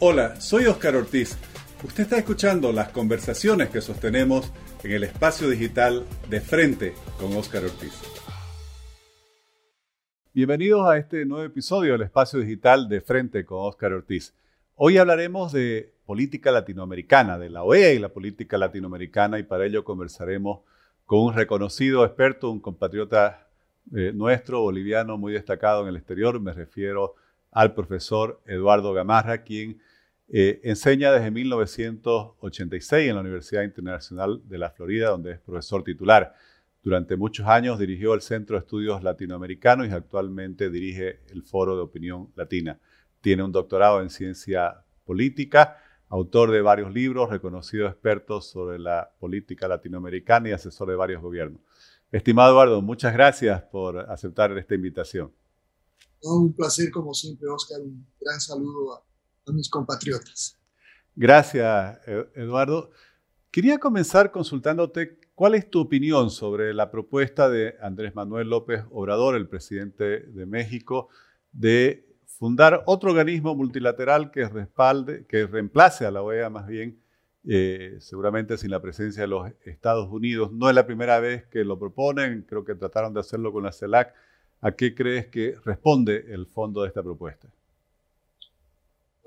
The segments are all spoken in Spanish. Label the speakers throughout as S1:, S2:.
S1: Hola, soy Oscar Ortiz. Usted está escuchando las conversaciones que sostenemos en el espacio digital de frente con Oscar Ortiz. Bienvenidos a este nuevo episodio del espacio digital de frente con Oscar Ortiz. Hoy hablaremos de política latinoamericana, de la OEA y la política latinoamericana y para ello conversaremos con un reconocido experto, un compatriota eh, nuestro, boliviano, muy destacado en el exterior. Me refiero al profesor Eduardo Gamarra, quien eh, enseña desde 1986 en la Universidad Internacional de la Florida, donde es profesor titular. Durante muchos años dirigió el Centro de Estudios Latinoamericanos y actualmente dirige el Foro de Opinión Latina. Tiene un doctorado en ciencia política, autor de varios libros, reconocido experto sobre la política latinoamericana y asesor de varios gobiernos. Estimado Eduardo, muchas gracias por aceptar esta invitación.
S2: un placer como siempre, Oscar. Un gran saludo a mis compatriotas.
S1: Gracias, e-, Eduardo. Quería comenzar consultándote cuál es tu opinión sobre la propuesta de Andrés Manuel López Obrador, el presidente de México, de fundar otro organismo multilateral que respalde, que reemplace a la OEA más bien, eh, seguramente sin la presencia de los Estados Unidos. No es la primera vez que lo proponen, creo que trataron de hacerlo con la CELAC. ¿A qué crees que responde el fondo de esta propuesta?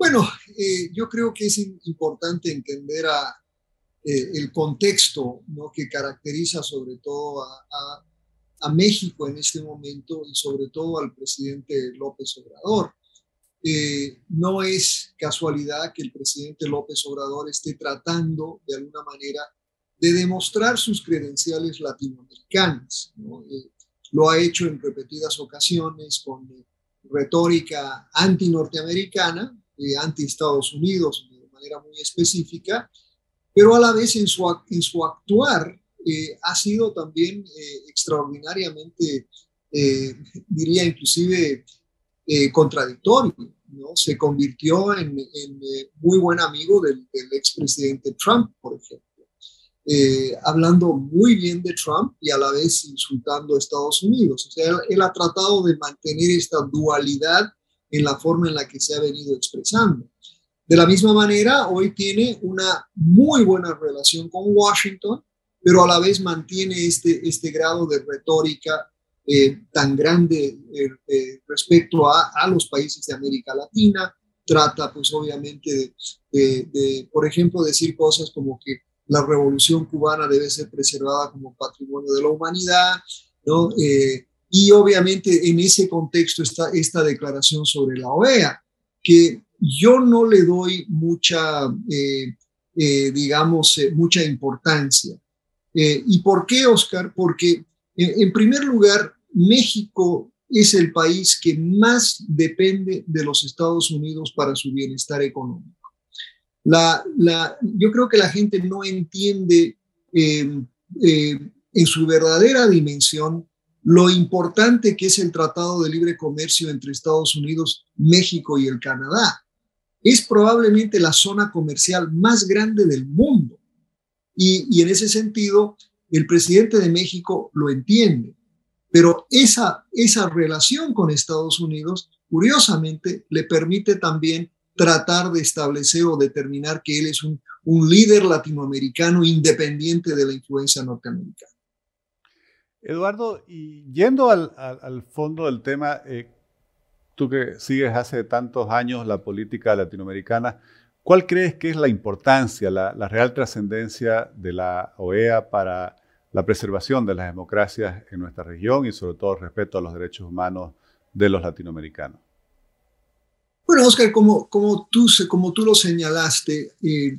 S2: Bueno, eh, yo creo que es importante entender a, eh, el contexto ¿no? que caracteriza sobre todo a, México en este momento y sobre todo al presidente López Obrador. Eh, no es casualidad que el presidente López Obrador esté tratando de alguna manera de demostrar sus credenciales latinoamericanas. lo ha hecho en repetidas ocasiones con retórica anti-norteamericana, eh, anti-Estados Unidos de manera muy específica, pero a la vez en su, en su actuar eh, ha sido también eh, extraordinariamente, diría inclusive, contradictorio. ¿no? Se convirtió en, muy buen amigo del, del expresidente Trump, por ejemplo. hablando muy bien de Trump y a la vez insultando a Estados Unidos. O sea, él, ha tratado de mantener esta dualidad en la forma en la que se ha venido expresando. De la misma manera, hoy tiene una muy buena relación con Washington, pero a la vez mantiene este, este grado de retórica eh, tan grande eh, eh, respecto a, los países de América Latina. Trata, pues obviamente, de, por ejemplo, decir cosas como que la revolución cubana debe ser preservada como patrimonio de la humanidad, ¿no? Y obviamente en ese contexto está esta declaración sobre la OEA, que yo no le doy mucha, eh, eh, digamos, eh, mucha importancia. ¿Y por qué, Oscar? Porque en primer lugar, México es el país que más depende de los Estados Unidos para su bienestar económico. La, la, yo creo que la gente no entiende en su verdadera dimensión lo importante que es el Tratado de Libre Comercio entre Estados Unidos, México y el Canadá. Es probablemente la zona comercial más grande del mundo. Y, en ese sentido, el presidente de México lo entiende. Pero esa, esa relación con Estados Unidos, curiosamente, le permite también tratar de establecer o determinar que él es un, un líder latinoamericano independiente de la influencia norteamericana.
S1: Eduardo, y yendo al, fondo del tema, eh, tú que sigues hace tantos años la política latinoamericana, ¿cuál crees que es la importancia, la, real trascendencia de la OEA para la preservación de las democracias en nuestra región y sobre todo respecto a los derechos humanos de los latinoamericanos?
S2: Bueno, Oscar, como, como, tú, como tú lo señalaste, eh,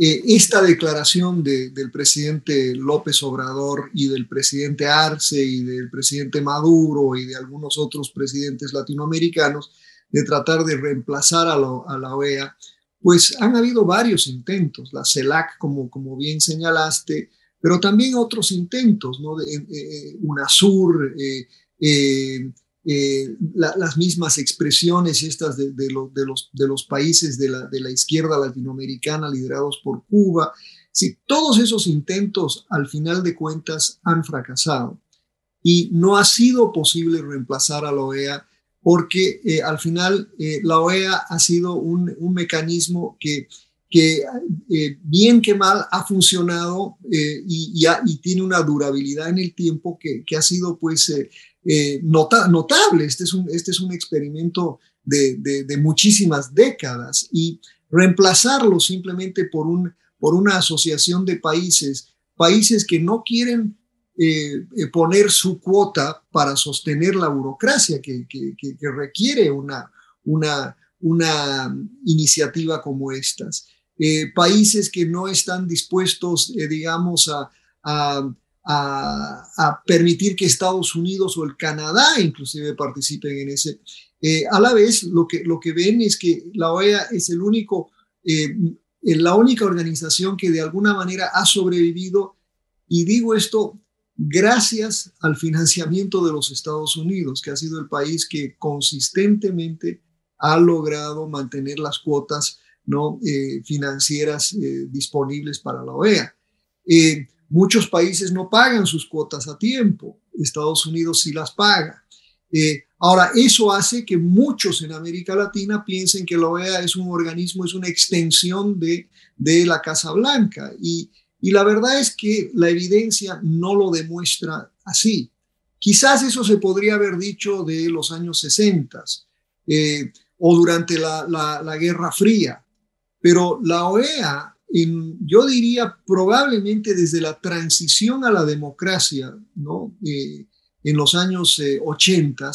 S2: eh, esta declaración del presidente López Obrador y del presidente Arce y del presidente Maduro y de algunos otros presidentes latinoamericanos de tratar de reemplazar a, la OEA, pues han habido varios intentos, la CELAC, como, como bien señalaste, pero también otros intentos, ¿no? De, eh, UNASUR, eh, eh, las mismas expresiones estas de, de, de, los, de los países de la, de la izquierda latinoamericana liderados por Cuba. Sí, todos esos intentos al final de cuentas han fracasado y no ha sido posible reemplazar a la OEA porque al final la OEA ha sido un, un mecanismo que que eh, bien que mal ha funcionado eh, y, tiene una durabilidad en el tiempo que, ha sido pues eh, notable. Este es, un, este es un experimento de, muchísimas décadas y reemplazarlo simplemente por, un, por una asociación de países, países que no quieren poner su cuota para sostener la burocracia que, requiere una, una, una iniciativa como estas. Eh, países que no están dispuestos, eh, digamos, a, permitir que Estados Unidos o el Canadá inclusive participen en ese. Eh, a la vez, lo que, lo que ven es que la OEA es el único, la única organización que de alguna manera ha sobrevivido, y digo esto gracias al financiamiento de los Estados Unidos, que ha sido el país que consistentemente ha logrado mantener las cuotas ¿no? Eh, financieras eh, disponibles para la OEA. Eh, muchos países no pagan sus cuotas a tiempo, Estados Unidos sí las paga. ahora, eso hace que muchos en América Latina piensen que la OEA es un organismo, es una extensión de, de la Casa Blanca. Y, y la verdad es que la evidencia no lo demuestra así. Quizás eso se podría haber dicho de los años 60 o durante la, la, la, Guerra Fría, pero la OEA, yo diría probablemente desde la transición a la democracia, ¿no? Eh, en los años 80, eh,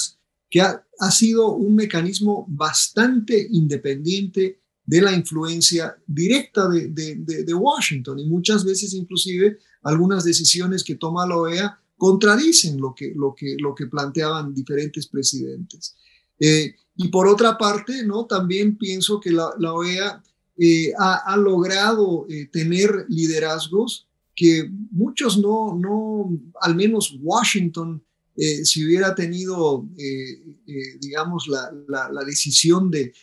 S2: que ha, sido un mecanismo bastante independiente de la influencia directa de, Washington y muchas veces inclusive algunas decisiones que toma la OEA contradicen lo que, lo que, lo que planteaban diferentes presidentes. Eh, y por otra parte, ¿no? también pienso que la OEA eh, ha, logrado eh, tener liderazgos que muchos no, no al menos Washington, eh, si hubiera tenido, digamos, la, decisión de,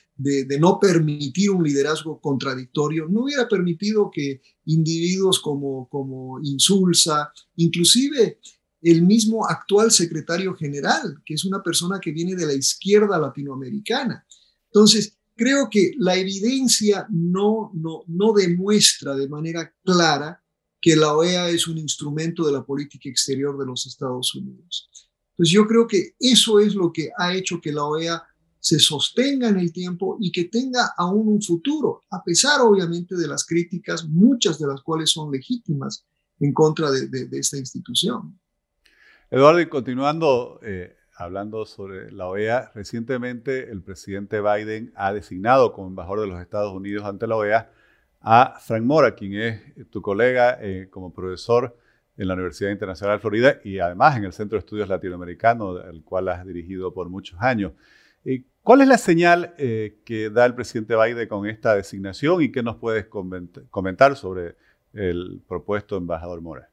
S2: no permitir un liderazgo contradictorio, no hubiera permitido que individuos como, como Insulza, inclusive el mismo actual secretario general, que es una persona que viene de la izquierda latinoamericana. Entonces, creo que la evidencia no, no, no demuestra de manera clara que la OEA es un instrumento de la política exterior de los Estados Unidos. Entonces yo creo que eso es lo que ha hecho que la OEA se sostenga en el tiempo y que tenga aún un futuro, a pesar obviamente de las críticas, muchas de las cuales son legítimas en contra de, esta institución.
S1: Eduardo, y continuando eh, hablando sobre la OEA, recientemente el presidente Biden ha designado como embajador de los Estados Unidos ante la OEA a Frank Mora, quien es tu colega eh, como profesor en la Universidad Internacional de Florida y además en el Centro de Estudios Latinoamericanos, el cual has dirigido por muchos años. ¿Cuál es la señal eh, que da el presidente Biden con esta designación y qué nos puedes comentar sobre el propuesto embajador Mora?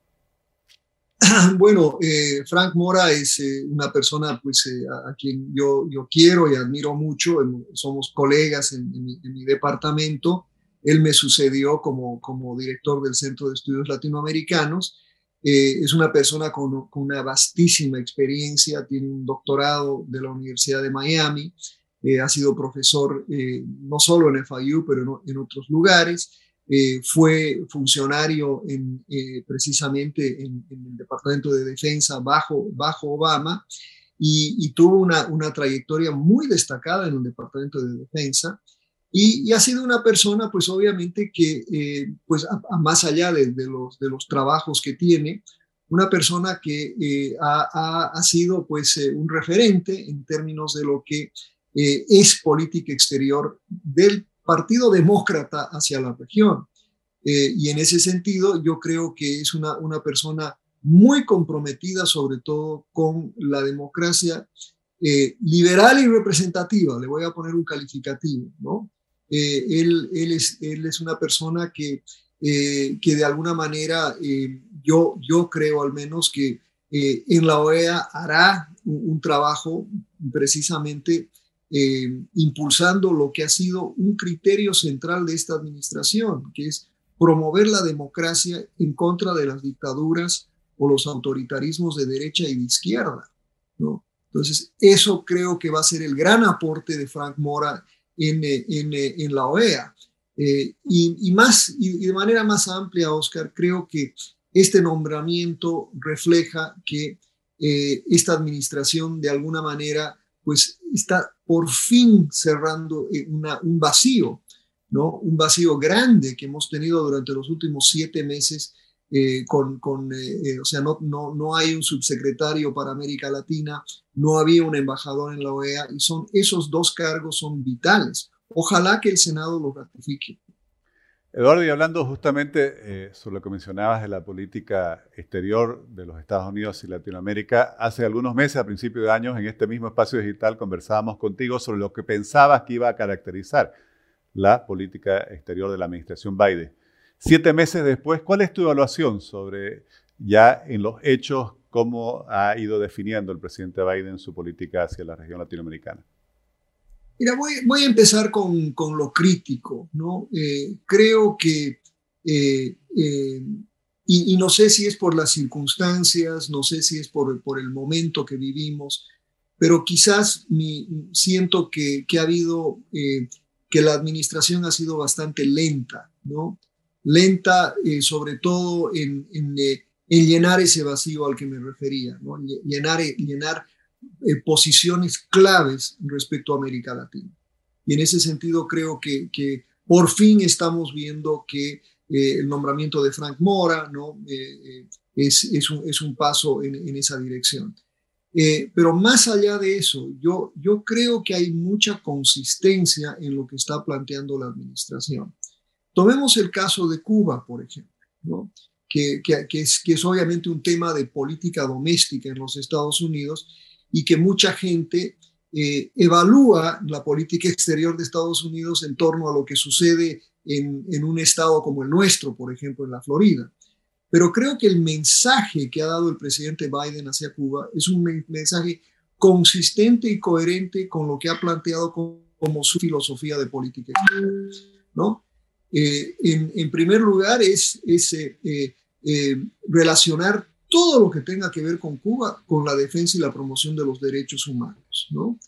S2: Bueno, eh, Frank Mora es eh, una persona pues, eh, a, quien yo, yo quiero y admiro mucho. Somos colegas en, mi, departamento. Él me sucedió como, como director del Centro de Estudios Latinoamericanos. es una persona con, una vastísima experiencia, tiene un doctorado de la Universidad de Miami, ha sido profesor no solo en FIU, pero en otros lugares. Eh, fue funcionario en, eh, precisamente en, el Departamento de Defensa bajo, bajo Obama y, tuvo una, una, trayectoria muy destacada en el Departamento de Defensa y, ha sido una persona pues obviamente que eh, pues más allá de, los, de los trabajos que tiene, una persona que ha, ha, sido pues un referente en términos de lo que es política exterior del Partido Demócrata hacia la región. Eh, y en ese sentido, yo creo que es una, una persona muy comprometida sobre todo con la democracia eh, liberal y representativa, le voy a poner un calificativo, ¿no? Eh, él, él, es, él es una persona que, que de alguna manera yo, yo creo al menos que en la OEA hará un, un trabajo precisamente eh, impulsando lo que ha sido un criterio central de esta administración, que es promover la democracia en contra de las dictaduras o los autoritarismos de derecha y de izquierda. Entonces, eso creo que va a ser el gran aporte de Frank Mora en, en, en la OEA. Eh, y, más, y, de manera más amplia, Oscar, creo que este nombramiento refleja que eh, esta administración de alguna manera pues está por fin cerrando eh, un vacío, ¿no? Un vacío grande que hemos tenido durante los últimos siete meses con, con o sea, no, no, no hay un subsecretario para América Latina, no había un embajador en la OEA y son, esos dos cargos son vitales. Ojalá que el Senado lo ratifique.
S1: Eduardo, y hablando justamente eh, sobre lo que mencionabas de la política exterior de los Estados Unidos y Latinoamérica, hace algunos meses, a principios de años, en este mismo espacio digital conversábamos contigo sobre lo que pensabas que iba a caracterizar la política exterior de la administración Biden. Siete meses después, ¿cuál es tu evaluación sobre ya en los hechos cómo ha ido definiendo el presidente Biden su política hacia la región latinoamericana?
S2: Mira, voy, a empezar con, lo crítico, ¿no? Eh, creo que, eh, eh, y, no sé si es por las circunstancias, no sé si es por, por el momento que vivimos, pero quizás mi, siento que, ha habido, que la administración ha sido bastante lenta, ¿no? Lenta sobre todo en, en, llenar ese vacío al que me refería, ¿no? Llenar, llenar eh, posiciones claves respecto a América Latina. Y en ese sentido creo que, que por fin estamos viendo que eh, el nombramiento de Frank Mora ¿no? Eh, es, es, un, es, un, paso en, en esa dirección. pero más allá de eso, yo, yo creo que hay mucha consistencia en lo que está planteando la administración. Tomemos el caso de Cuba, por ejemplo, ¿no? que, que, que, es, que es obviamente un tema de política doméstica en los Estados Unidos y que mucha gente eh, evalúa la política exterior de Estados Unidos en torno a lo que sucede en, en, un estado como el nuestro, por ejemplo, en la Florida. Pero creo que el mensaje que ha dado el presidente Biden hacia Cuba es un mensaje consistente y coherente con lo que ha planteado como, su filosofía de política exterior. ¿no? Eh, en, en, primer lugar, es, es eh, relacionar todo lo que tenga que ver con Cuba, con la defensa y la promoción de los derechos humanos, ¿no?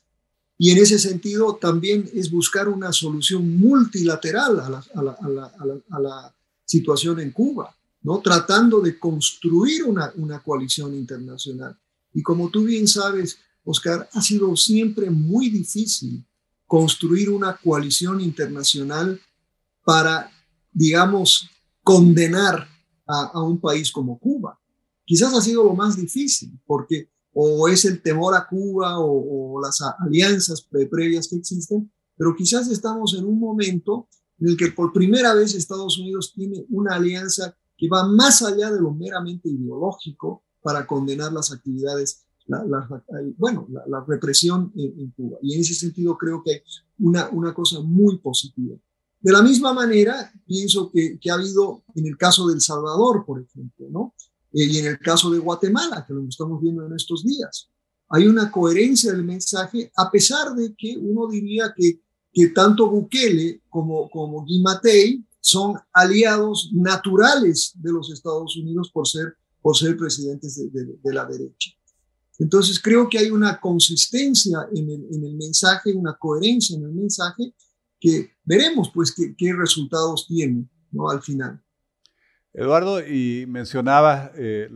S2: Y en ese sentido también es buscar una solución multilateral a la, situación en Cuba, ¿no? Tratando de construir una, coalición internacional. Y como tú bien sabes, Oscar, ha sido siempre muy difícil construir una coalición internacional para, digamos, condenar a un país como Cuba quizás ha sido lo más difícil, porque o es el temor a Cuba o, las alianzas previas que existen, pero quizás estamos en un momento en el que por primera vez Estados Unidos tiene una alianza que va más allá de lo meramente ideológico para condenar las actividades, la, bueno, la, represión en, Cuba. Y en ese sentido creo que hay una, una cosa muy positiva. De la misma manera, pienso que, que ha habido en el caso del Salvador, por ejemplo, ¿no? Eh, y en el caso de Guatemala, que lo estamos viendo en estos días. Hay una coherencia del mensaje, a pesar de que uno diría que, que tanto Bukele como, como Guy Matei son aliados naturales de los Estados Unidos por ser, por ser presidentes de, de, la derecha. Entonces creo que hay una consistencia en el, en el, mensaje, una coherencia en el mensaje que veremos pues qué resultados tiene ¿no? al final.
S1: Eduardo, y mencionabas eh,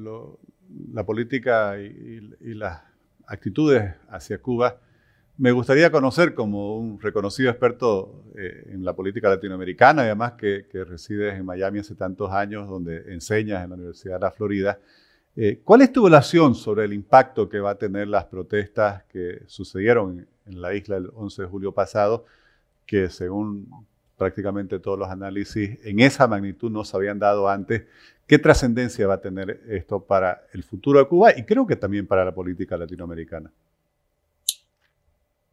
S1: la política y, las actitudes hacia Cuba. Me gustaría conocer, como un reconocido experto eh, en la política latinoamericana, además que, resides en Miami hace tantos años, donde enseñas en la Universidad de la Florida, eh, ¿cuál es tu evaluación sobre el impacto que va a tener las protestas que sucedieron en la isla el 11 de julio pasado, que según prácticamente todos los análisis en esa magnitud no se habían dado antes. ¿Qué trascendencia va a tener esto para el futuro de Cuba y creo que también para la política latinoamericana?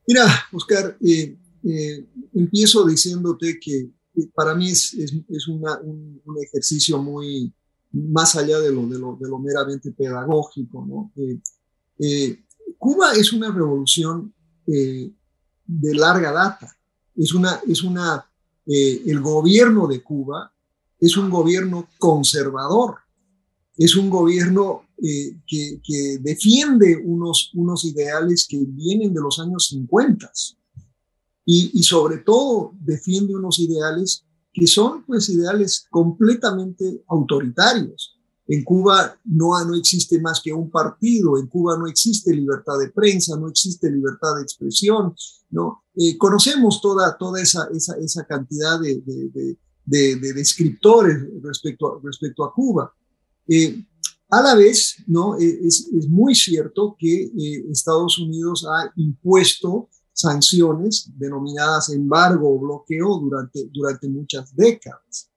S2: Mira, Oscar, eh, eh, empiezo diciéndote que para mí es, es, un, ejercicio muy más allá de lo, de lo, meramente pedagógico. ¿no? Eh, Cuba es una revolución de larga data, es una, es una eh, el gobierno de Cuba es un gobierno conservador. es un gobierno eh, que, defiende unos, unos ideales que vienen de los años 50 y, y, sobre todo defiende unos ideales que son pues ideales completamente autoritarios. En Cuba no, no existe más que un partido, en Cuba no existe libertad de prensa, no existe libertad de expresión, ¿no? Eh, conocemos toda, toda esa, esa, esa cantidad de, de, de, de, descriptores respecto a, respecto a Cuba. Eh, a la vez, ¿no? Eh, es, es muy cierto que Estados Unidos ha impuesto sanciones denominadas embargo o bloqueo durante, durante muchas décadas.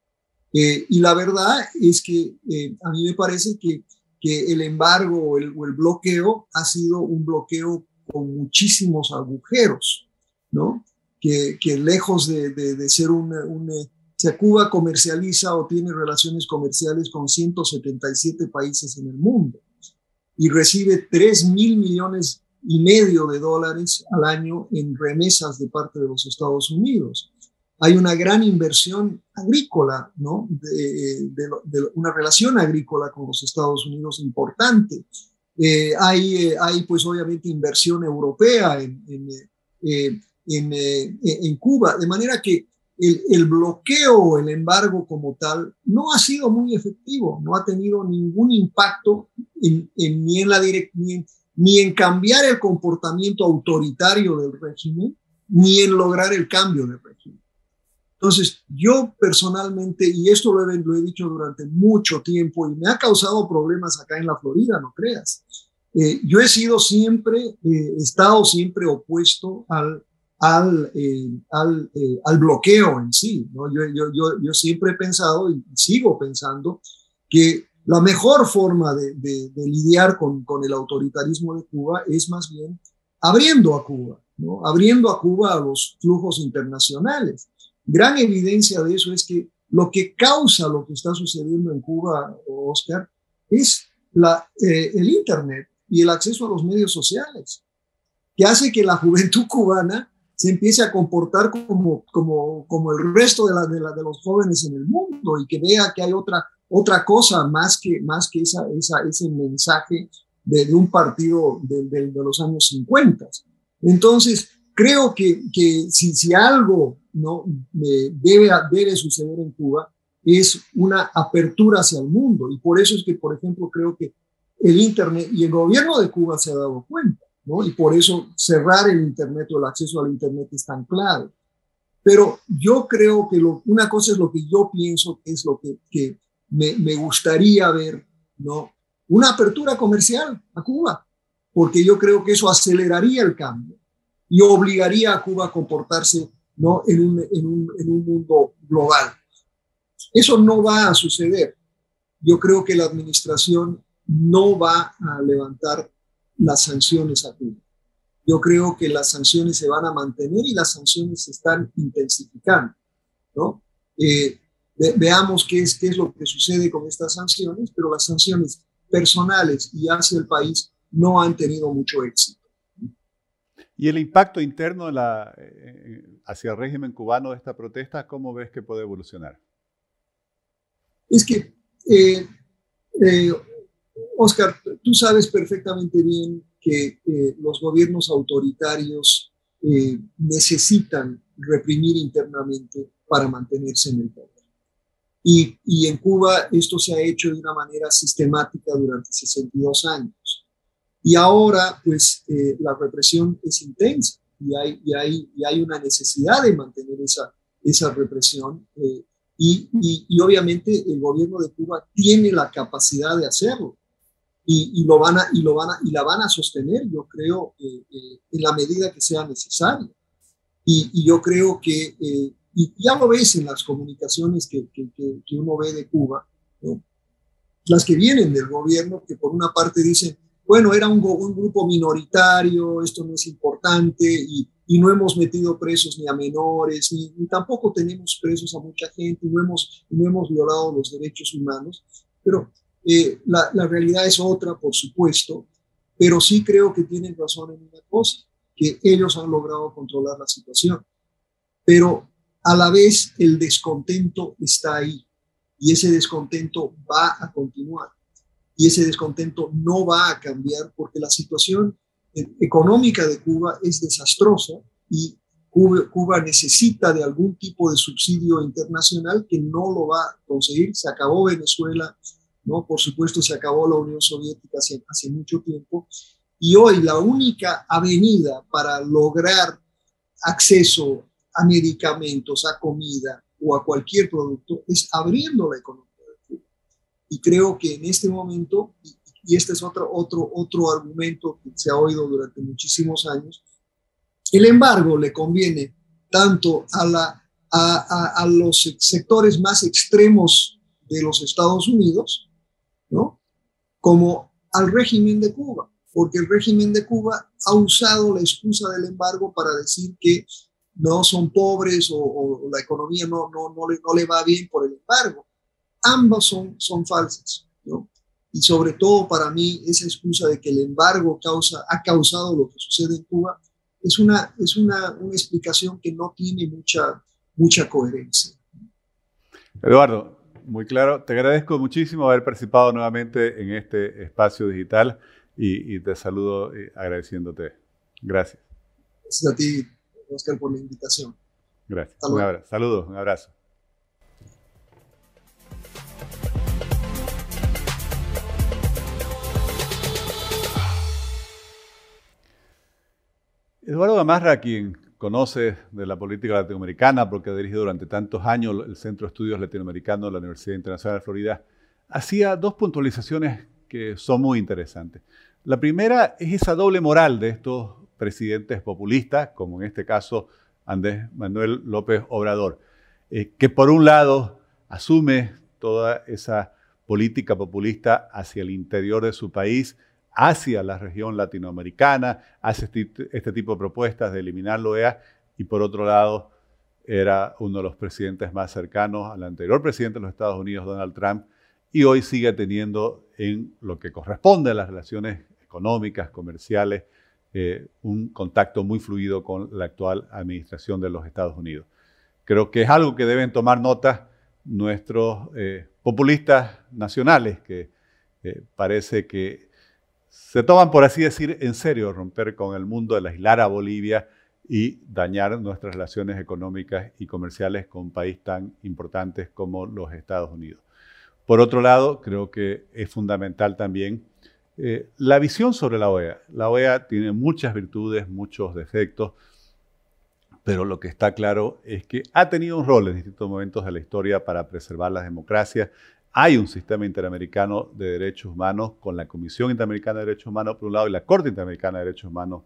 S2: Eh, y la verdad es que eh, a mí me parece que, que el embargo o el, bloqueo ha sido un bloqueo con muchísimos agujeros, ¿no? Que, que lejos de, de, ser un, un si Cuba comercializa o tiene relaciones comerciales con 177 países en el mundo y recibe 3 mil millones y medio de dólares al año en remesas de parte de los Estados Unidos hay una gran inversión agrícola, ¿no? De, una relación agrícola con los Estados Unidos importante. Eh, hay, eh, hay, pues, obviamente, inversión europea en, en, eh, en, Cuba, de manera que el, el, bloqueo el embargo como tal no ha sido muy efectivo, no ha tenido ningún impacto en, ni, en la ni, ni en cambiar el comportamiento autoritario del régimen, ni en lograr el cambio del régimen. Entonces, yo personalmente, y esto lo he, lo he, dicho durante mucho tiempo y me ha causado problemas acá en la Florida, no creas. Eh, yo he sido siempre, eh, he estado siempre opuesto al, al, eh, al, al, bloqueo en sí. ¿no? Yo, yo, yo, yo, siempre he pensado y sigo pensando que la mejor forma de, de, de lidiar con, con, el autoritarismo de Cuba es más bien abriendo a Cuba, ¿no? abriendo a Cuba a los flujos internacionales gran evidencia de eso es que lo que causa lo que está sucediendo en Cuba, Oscar, es eh, el Internet y el acceso a los medios sociales, que hace que la juventud cubana se empiece a comportar como, el resto de, la, de, de los jóvenes en el mundo y que vea que hay otra, otra cosa más que, más que esa, ese mensaje de, un partido de, de, los años 50. Entonces, creo que, que si, si algo ¿no? debe, debe suceder en Cuba es una apertura hacia el mundo. Y por eso es que, por ejemplo, creo que el Internet y el gobierno de Cuba se ha dado cuenta, ¿no? Y por eso cerrar el Internet o el acceso al Internet es tan claro. Pero yo creo que una cosa es lo que yo pienso es lo que, que me, me gustaría ver, ¿no? Una apertura comercial a Cuba, porque yo creo que eso aceleraría el cambio y obligaría a Cuba a comportarse ¿no? en, un, en, un, en un mundo global. Eso no va a suceder. Yo creo que la administración no va a levantar las sanciones a Cuba. Yo creo que las sanciones se van a mantener y las sanciones se están intensificando. ¿no? Eh, veamos qué es, qué es lo que sucede con estas sanciones, pero las sanciones personales y hacia el país no han tenido mucho éxito.
S1: ¿Y el impacto interno la, eh, hacia el régimen cubano de esta protesta, cómo ves que puede evolucionar?
S2: Es que, eh, eh, Oscar, tú sabes perfectamente bien que los gobiernos autoritarios necesitan reprimir internamente para mantenerse en el poder. Y, y en Cuba esto se ha hecho de una manera sistemática durante 62 años. Y ahora, pues, eh, la represión es intensa y hay, y hay, y hay una necesidad de mantener esa, esa represión. Eh, y, y, obviamente el gobierno de Cuba tiene la capacidad de hacerlo y, y, lo van a, y, lo van a, y la van a sostener, yo creo, eh, en la medida que sea necesario. Y, yo creo que, y ya lo ves en las comunicaciones que, que, que uno ve de Cuba, las que vienen del gobierno, que por una parte dicen, bueno, era un, grupo minoritario, esto no es importante y, no hemos metido presos ni a menores, ni, tampoco tenemos presos a mucha gente, no hemos, no hemos violado los derechos humanos, pero eh, la, realidad es otra, por supuesto, pero sí creo que tienen razón en una cosa, que ellos han logrado controlar la situación, pero a la vez el descontento está ahí y ese descontento va a continuar. Y ese descontento no va a cambiar porque la situación eh, económica de Cuba es desastrosa y Cuba, necesita de algún tipo de subsidio internacional que no lo va a conseguir. Se acabó Venezuela, ¿no? Por supuesto, se acabó la Unión Soviética hace, hace mucho tiempo. Y hoy la única avenida para lograr acceso a medicamentos, a comida o a cualquier producto es abriendo la economía. Y creo que en este momento, y este es otro, otro, otro argumento que se ha oído durante muchísimos años, el embargo le conviene tanto a, la, a, los sectores más extremos de los Estados Unidos, ¿no? como al régimen de Cuba, porque el régimen de Cuba ha usado la excusa del embargo para decir que no son pobres o, la economía no, no, no, le, no le va bien por el embargo. Ambas son, son falsas. ¿no? Y sobre todo para mí esa excusa de que el embargo causa, ha causado lo que sucede en Cuba es una, es una, una explicación que no tiene mucha, mucha coherencia.
S1: Eduardo, muy claro. Te agradezco muchísimo haber participado nuevamente en este espacio digital y, te saludo eh, agradeciéndote. Gracias.
S2: Gracias a ti, Oscar, por la invitación.
S1: Gracias. Un abrazo. Saludos, un abrazo. Eduardo Gamarra, quien conoce de la política latinoamericana porque ha dirigido durante tantos años el Centro de Estudios Latinoamericanos de la Universidad Internacional de Florida, hacía dos puntualizaciones que son muy interesantes. La primera es esa doble moral de estos presidentes populistas, como en este caso Andrés Manuel López Obrador, eh, que por un lado asume toda esa política populista hacia el interior de su país, hacia la región latinoamericana, hace este, tipo de propuestas de eliminar la OEA y por otro lado era uno de los presidentes más cercanos al anterior presidente de los Estados Unidos, Donald Trump, y hoy sigue teniendo en lo que corresponde a las relaciones económicas, comerciales, eh, un contacto muy fluido con la actual administración de los Estados Unidos. Creo que es algo que deben tomar nota nuestros eh, populistas nacionales, que eh, parece que se toman, por así decir, en serio romper con el mundo de aislar a Bolivia y dañar nuestras relaciones económicas y comerciales con países tan importantes como los Estados Unidos. Por otro lado, creo que es fundamental también eh, la visión sobre la OEA. La OEA tiene muchas virtudes, muchos defectos, pero lo que está claro es que ha tenido un rol en distintos momentos de la historia para preservar las democracias hay un sistema interamericano de derechos humanos con la Comisión Interamericana de Derechos Humanos por un lado y la Corte Interamericana de Derechos Humanos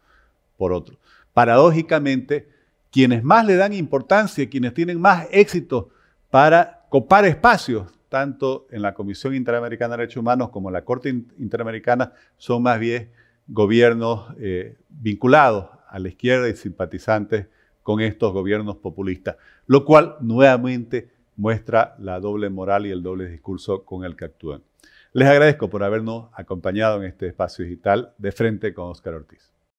S1: por otro. Paradójicamente, quienes más le dan importancia, quienes tienen más éxito para copar espacios, tanto en la Comisión Interamericana de Derechos Humanos como en la Corte Interamericana, son más bien gobiernos eh, vinculados a la izquierda y simpatizantes con estos gobiernos populistas, lo cual nuevamente muestra la doble moral y el doble discurso con el que actúan. Les agradezco por habernos acompañado en este espacio digital de frente con Oscar Ortiz.